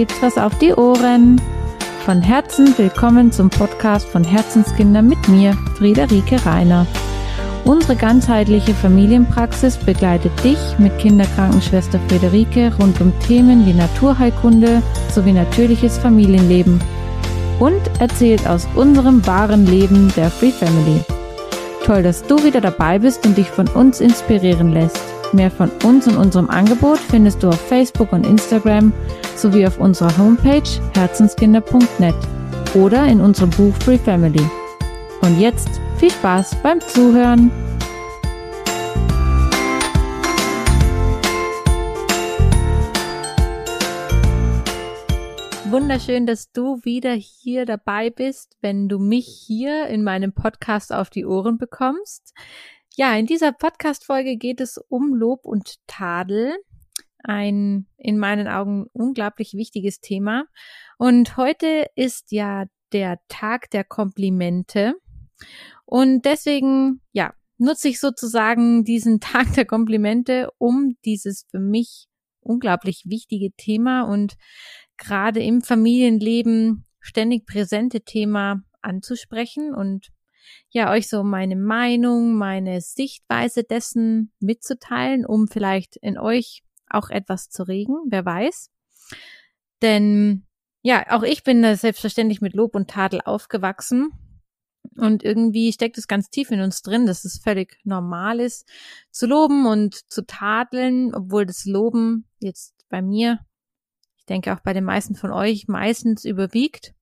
gibt's was auf die Ohren. Von Herzen willkommen zum Podcast von Herzenskinder mit mir, Friederike Reiner. Unsere ganzheitliche Familienpraxis begleitet dich mit Kinderkrankenschwester Friederike rund um Themen wie Naturheilkunde sowie natürliches Familienleben und erzählt aus unserem wahren Leben der Free Family. Toll, dass du wieder dabei bist und dich von uns inspirieren lässt. Mehr von uns und unserem Angebot findest du auf Facebook und Instagram sowie auf unserer Homepage herzenskinder.net oder in unserem Buch Free Family. Und jetzt viel Spaß beim Zuhören! Wunderschön, dass du wieder hier dabei bist, wenn du mich hier in meinem Podcast auf die Ohren bekommst. Ja, in dieser Podcast-Folge geht es um Lob und Tadel. Ein in meinen Augen unglaublich wichtiges Thema. Und heute ist ja der Tag der Komplimente. Und deswegen, ja, nutze ich sozusagen diesen Tag der Komplimente, um dieses für mich unglaublich wichtige Thema und gerade im Familienleben ständig präsente Thema anzusprechen und ja, euch so meine Meinung, meine Sichtweise dessen mitzuteilen, um vielleicht in euch auch etwas zu regen, wer weiß. Denn ja, auch ich bin da selbstverständlich mit Lob und Tadel aufgewachsen. Und irgendwie steckt es ganz tief in uns drin, dass es völlig normal ist, zu loben und zu tadeln, obwohl das Loben jetzt bei mir, ich denke auch bei den meisten von euch, meistens überwiegt.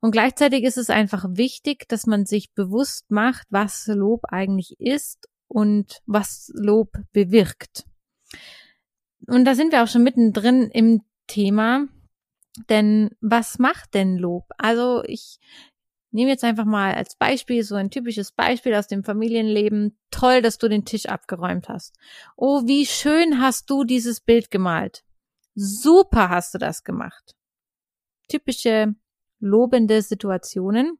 Und gleichzeitig ist es einfach wichtig, dass man sich bewusst macht, was Lob eigentlich ist und was Lob bewirkt. Und da sind wir auch schon mittendrin im Thema. Denn was macht denn Lob? Also ich nehme jetzt einfach mal als Beispiel so ein typisches Beispiel aus dem Familienleben. Toll, dass du den Tisch abgeräumt hast. Oh, wie schön hast du dieses Bild gemalt. Super hast du das gemacht. Typische lobende Situationen.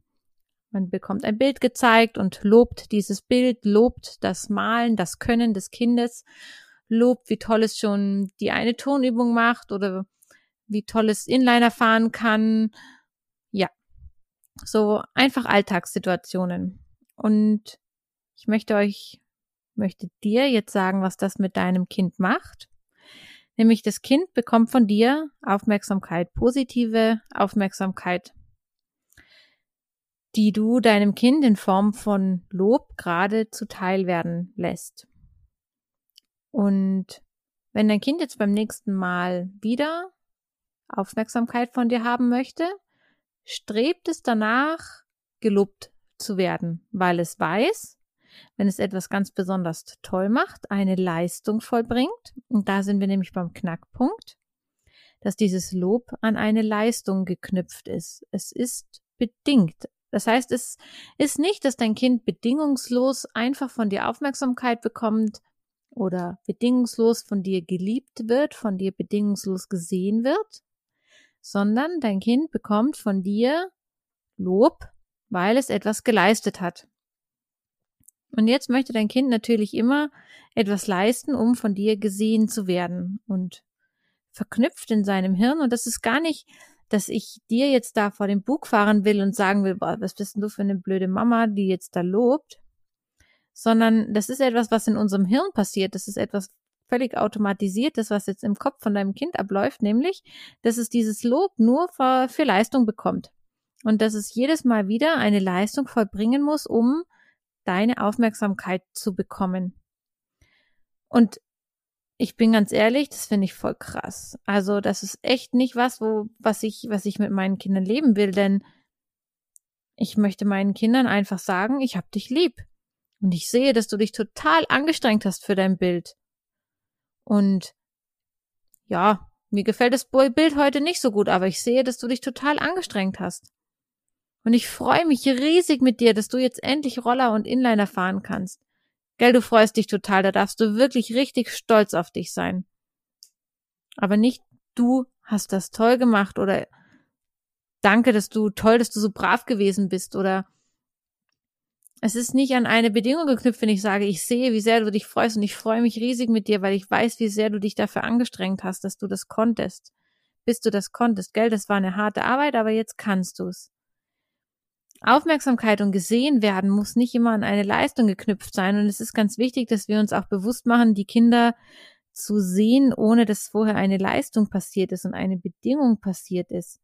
Man bekommt ein Bild gezeigt und lobt dieses Bild, lobt das Malen, das Können des Kindes, lobt, wie toll es schon die eine Tonübung macht oder wie toll es Inliner fahren kann. Ja, so einfach Alltagssituationen. Und ich möchte euch, möchte dir jetzt sagen, was das mit deinem Kind macht. Nämlich das Kind bekommt von dir Aufmerksamkeit, positive Aufmerksamkeit, die du deinem Kind in Form von Lob gerade zuteil werden lässt. Und wenn dein Kind jetzt beim nächsten Mal wieder Aufmerksamkeit von dir haben möchte, strebt es danach, gelobt zu werden, weil es weiß, wenn es etwas ganz besonders toll macht, eine Leistung vollbringt, und da sind wir nämlich beim Knackpunkt, dass dieses Lob an eine Leistung geknüpft ist. Es ist bedingt. Das heißt, es ist nicht, dass dein Kind bedingungslos einfach von dir Aufmerksamkeit bekommt oder bedingungslos von dir geliebt wird, von dir bedingungslos gesehen wird, sondern dein Kind bekommt von dir Lob, weil es etwas geleistet hat. Und jetzt möchte dein Kind natürlich immer etwas leisten, um von dir gesehen zu werden und verknüpft in seinem Hirn. Und das ist gar nicht, dass ich dir jetzt da vor dem Bug fahren will und sagen will, boah, was bist denn du für eine blöde Mama, die jetzt da lobt, sondern das ist etwas, was in unserem Hirn passiert. Das ist etwas völlig automatisiert, was jetzt im Kopf von deinem Kind abläuft, nämlich, dass es dieses Lob nur für, für Leistung bekommt. Und dass es jedes Mal wieder eine Leistung vollbringen muss, um deine Aufmerksamkeit zu bekommen. Und ich bin ganz ehrlich, das finde ich voll krass. Also, das ist echt nicht was, wo, was ich, was ich mit meinen Kindern leben will, denn ich möchte meinen Kindern einfach sagen, ich hab dich lieb. Und ich sehe, dass du dich total angestrengt hast für dein Bild. Und ja, mir gefällt das Bild heute nicht so gut, aber ich sehe, dass du dich total angestrengt hast. Und ich freue mich riesig mit dir, dass du jetzt endlich Roller und Inliner fahren kannst. Gell, du freust dich total, da darfst du wirklich richtig stolz auf dich sein. Aber nicht du hast das toll gemacht oder danke, dass du toll, dass du so brav gewesen bist oder es ist nicht an eine Bedingung geknüpft, wenn ich sage, ich sehe, wie sehr du dich freust und ich freue mich riesig mit dir, weil ich weiß, wie sehr du dich dafür angestrengt hast, dass du das konntest. bis du das konntest, gell? Das war eine harte Arbeit, aber jetzt kannst du's. Aufmerksamkeit und gesehen werden muss nicht immer an eine Leistung geknüpft sein. Und es ist ganz wichtig, dass wir uns auch bewusst machen, die Kinder zu sehen, ohne dass vorher eine Leistung passiert ist und eine Bedingung passiert ist.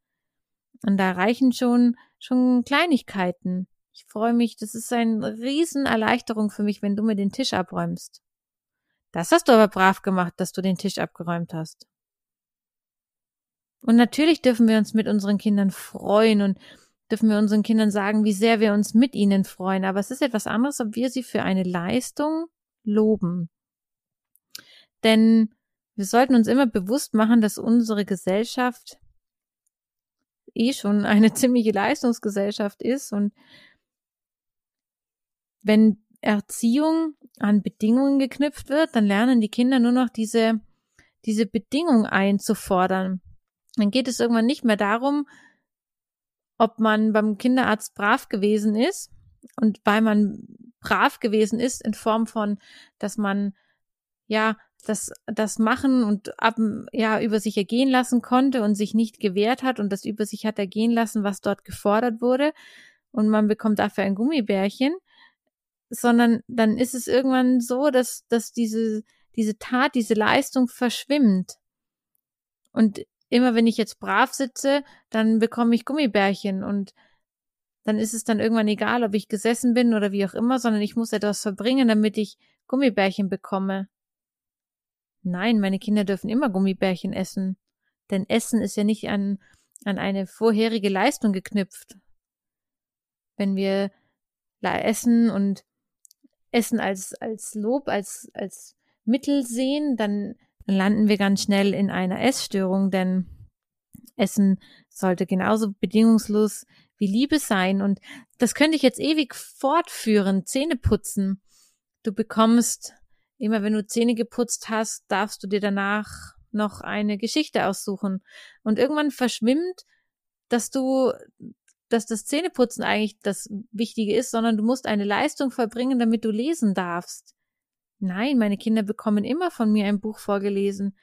Und da reichen schon, schon Kleinigkeiten. Ich freue mich, das ist eine Riesenerleichterung für mich, wenn du mir den Tisch abräumst. Das hast du aber brav gemacht, dass du den Tisch abgeräumt hast. Und natürlich dürfen wir uns mit unseren Kindern freuen und dürfen wir unseren Kindern sagen, wie sehr wir uns mit ihnen freuen. Aber es ist etwas anderes, ob wir sie für eine Leistung loben. Denn wir sollten uns immer bewusst machen, dass unsere Gesellschaft eh schon eine ziemliche Leistungsgesellschaft ist und wenn Erziehung an Bedingungen geknüpft wird, dann lernen die Kinder nur noch diese, diese Bedingung einzufordern. Dann geht es irgendwann nicht mehr darum, ob man beim Kinderarzt brav gewesen ist und weil man brav gewesen ist in Form von, dass man ja das das machen und ab ja über sich ergehen lassen konnte und sich nicht gewehrt hat und das über sich hat ergehen lassen, was dort gefordert wurde und man bekommt dafür ein Gummibärchen, sondern dann ist es irgendwann so, dass dass diese diese Tat, diese Leistung verschwimmt. Und immer wenn ich jetzt brav sitze, dann bekomme ich Gummibärchen und dann ist es dann irgendwann egal, ob ich gesessen bin oder wie auch immer, sondern ich muss etwas verbringen, damit ich Gummibärchen bekomme. Nein, meine Kinder dürfen immer Gummibärchen essen, denn Essen ist ja nicht an, an eine vorherige Leistung geknüpft. Wenn wir Essen und Essen als, als Lob, als, als Mittel sehen, dann dann landen wir ganz schnell in einer Essstörung, denn Essen sollte genauso bedingungslos wie Liebe sein. Und das könnte ich jetzt ewig fortführen. Zähne putzen. Du bekommst, immer wenn du Zähne geputzt hast, darfst du dir danach noch eine Geschichte aussuchen. Und irgendwann verschwimmt, dass du, dass das Zähneputzen eigentlich das Wichtige ist, sondern du musst eine Leistung vollbringen, damit du lesen darfst. Nein, meine Kinder bekommen immer von mir ein Buch vorgelesen,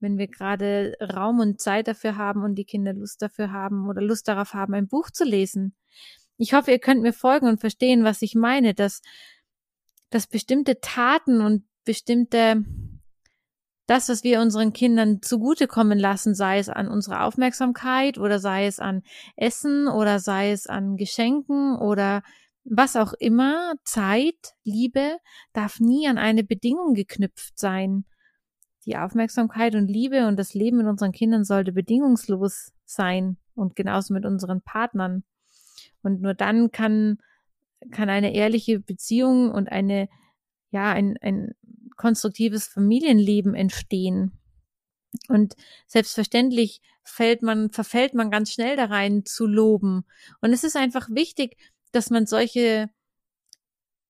wenn wir gerade Raum und Zeit dafür haben und die Kinder Lust dafür haben oder Lust darauf haben, ein Buch zu lesen. Ich hoffe, ihr könnt mir folgen und verstehen, was ich meine, dass, dass bestimmte Taten und bestimmte das, was wir unseren Kindern zugutekommen lassen, sei es an unserer Aufmerksamkeit oder sei es an Essen oder sei es an Geschenken oder was auch immer, Zeit, Liebe darf nie an eine Bedingung geknüpft sein. Die Aufmerksamkeit und Liebe und das Leben mit unseren Kindern sollte bedingungslos sein und genauso mit unseren Partnern. Und nur dann kann, kann eine ehrliche Beziehung und eine, ja, ein, ein konstruktives Familienleben entstehen. Und selbstverständlich fällt man, verfällt man ganz schnell da rein zu loben. Und es ist einfach wichtig, dass man solche,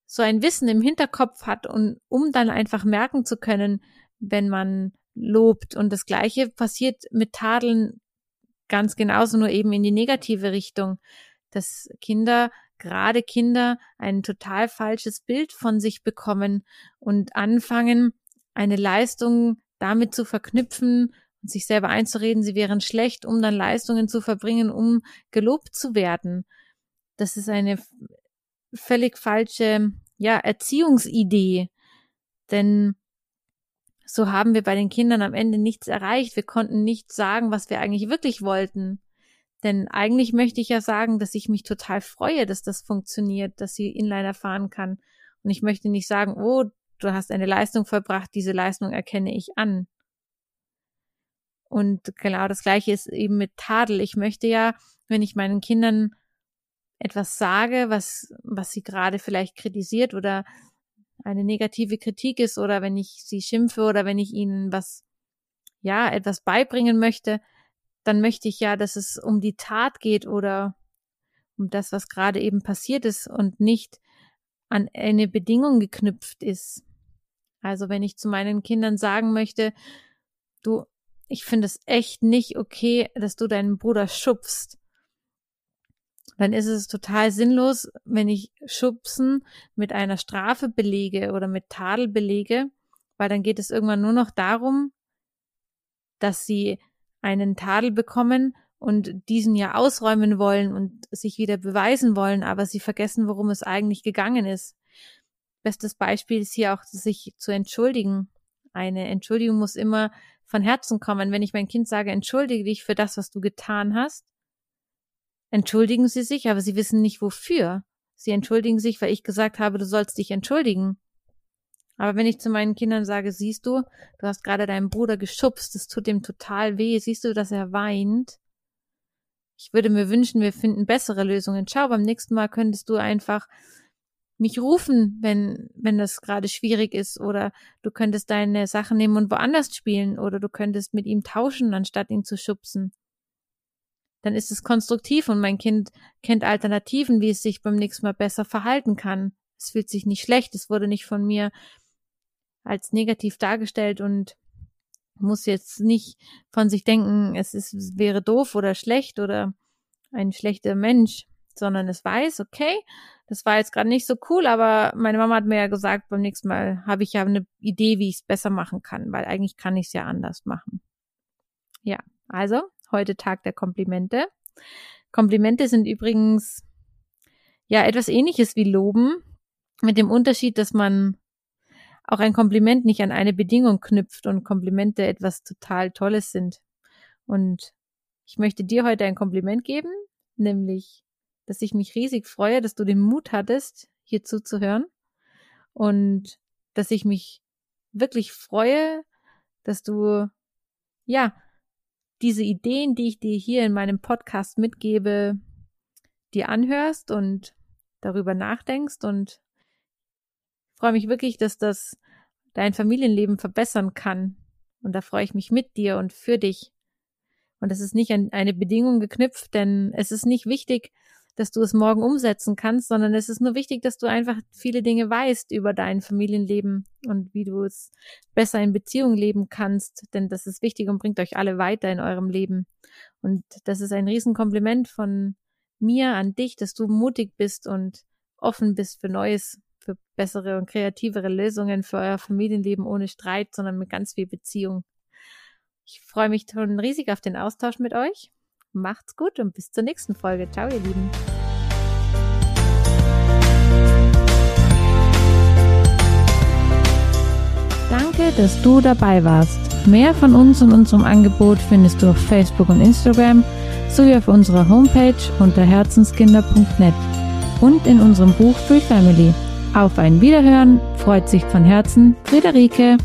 so ein Wissen im Hinterkopf hat und um dann einfach merken zu können, wenn man lobt. Und das Gleiche passiert mit Tadeln ganz genauso, nur eben in die negative Richtung, dass Kinder, gerade Kinder, ein total falsches Bild von sich bekommen und anfangen, eine Leistung damit zu verknüpfen und sich selber einzureden, sie wären schlecht, um dann Leistungen zu verbringen, um gelobt zu werden das ist eine völlig falsche, ja, Erziehungsidee. Denn so haben wir bei den Kindern am Ende nichts erreicht. Wir konnten nicht sagen, was wir eigentlich wirklich wollten. Denn eigentlich möchte ich ja sagen, dass ich mich total freue, dass das funktioniert, dass sie Inliner fahren kann. Und ich möchte nicht sagen, oh, du hast eine Leistung vollbracht, diese Leistung erkenne ich an. Und genau das Gleiche ist eben mit Tadel. Ich möchte ja, wenn ich meinen Kindern etwas sage, was, was sie gerade vielleicht kritisiert oder eine negative Kritik ist oder wenn ich sie schimpfe oder wenn ich ihnen was, ja, etwas beibringen möchte, dann möchte ich ja, dass es um die Tat geht oder um das, was gerade eben passiert ist und nicht an eine Bedingung geknüpft ist. Also wenn ich zu meinen Kindern sagen möchte, du, ich finde es echt nicht okay, dass du deinen Bruder schubst, dann ist es total sinnlos, wenn ich Schubsen mit einer Strafe belege oder mit Tadel belege, weil dann geht es irgendwann nur noch darum, dass sie einen Tadel bekommen und diesen ja ausräumen wollen und sich wieder beweisen wollen, aber sie vergessen, worum es eigentlich gegangen ist. Bestes Beispiel ist hier auch, sich zu entschuldigen. Eine Entschuldigung muss immer von Herzen kommen. Wenn ich mein Kind sage, entschuldige dich für das, was du getan hast, entschuldigen sie sich, aber sie wissen nicht wofür. Sie entschuldigen sich, weil ich gesagt habe, du sollst dich entschuldigen. Aber wenn ich zu meinen Kindern sage, siehst du, du hast gerade deinen Bruder geschubst, es tut ihm total weh, siehst du, dass er weint, ich würde mir wünschen, wir finden bessere Lösungen. Schau, beim nächsten Mal könntest du einfach mich rufen, wenn, wenn das gerade schwierig ist, oder du könntest deine Sachen nehmen und woanders spielen, oder du könntest mit ihm tauschen, anstatt ihn zu schubsen. Dann ist es konstruktiv und mein Kind kennt Alternativen, wie es sich beim nächsten Mal besser verhalten kann. Es fühlt sich nicht schlecht, es wurde nicht von mir als negativ dargestellt und muss jetzt nicht von sich denken, es ist, es wäre doof oder schlecht oder ein schlechter Mensch, sondern es weiß, okay, das war jetzt gerade nicht so cool, aber meine Mama hat mir ja gesagt, beim nächsten Mal habe ich ja eine Idee, wie ich es besser machen kann, weil eigentlich kann ich es ja anders machen. Ja, also heute Tag der Komplimente. Komplimente sind übrigens ja etwas ähnliches wie Loben, mit dem Unterschied, dass man auch ein Kompliment nicht an eine Bedingung knüpft und Komplimente etwas total Tolles sind. Und ich möchte dir heute ein Kompliment geben, nämlich, dass ich mich riesig freue, dass du den Mut hattest, hier zuzuhören und dass ich mich wirklich freue, dass du, ja, diese Ideen, die ich dir hier in meinem Podcast mitgebe, dir anhörst und darüber nachdenkst und freue mich wirklich, dass das dein Familienleben verbessern kann. Und da freue ich mich mit dir und für dich. Und es ist nicht an eine Bedingung geknüpft, denn es ist nicht wichtig, dass du es morgen umsetzen kannst, sondern es ist nur wichtig, dass du einfach viele Dinge weißt über dein Familienleben und wie du es besser in Beziehung leben kannst, denn das ist wichtig und bringt euch alle weiter in eurem Leben. Und das ist ein Riesenkompliment von mir an dich, dass du mutig bist und offen bist für Neues für bessere und kreativere Lösungen für euer Familienleben ohne Streit, sondern mit ganz viel Beziehung. Ich freue mich schon riesig auf den Austausch mit euch. Macht's gut und bis zur nächsten Folge. Ciao, ihr Lieben. Danke, dass du dabei warst. Mehr von uns und unserem Angebot findest du auf Facebook und Instagram sowie auf unserer Homepage unter herzenskinder.net und in unserem Buch Free Family. Auf ein Wiederhören freut sich von Herzen Friederike.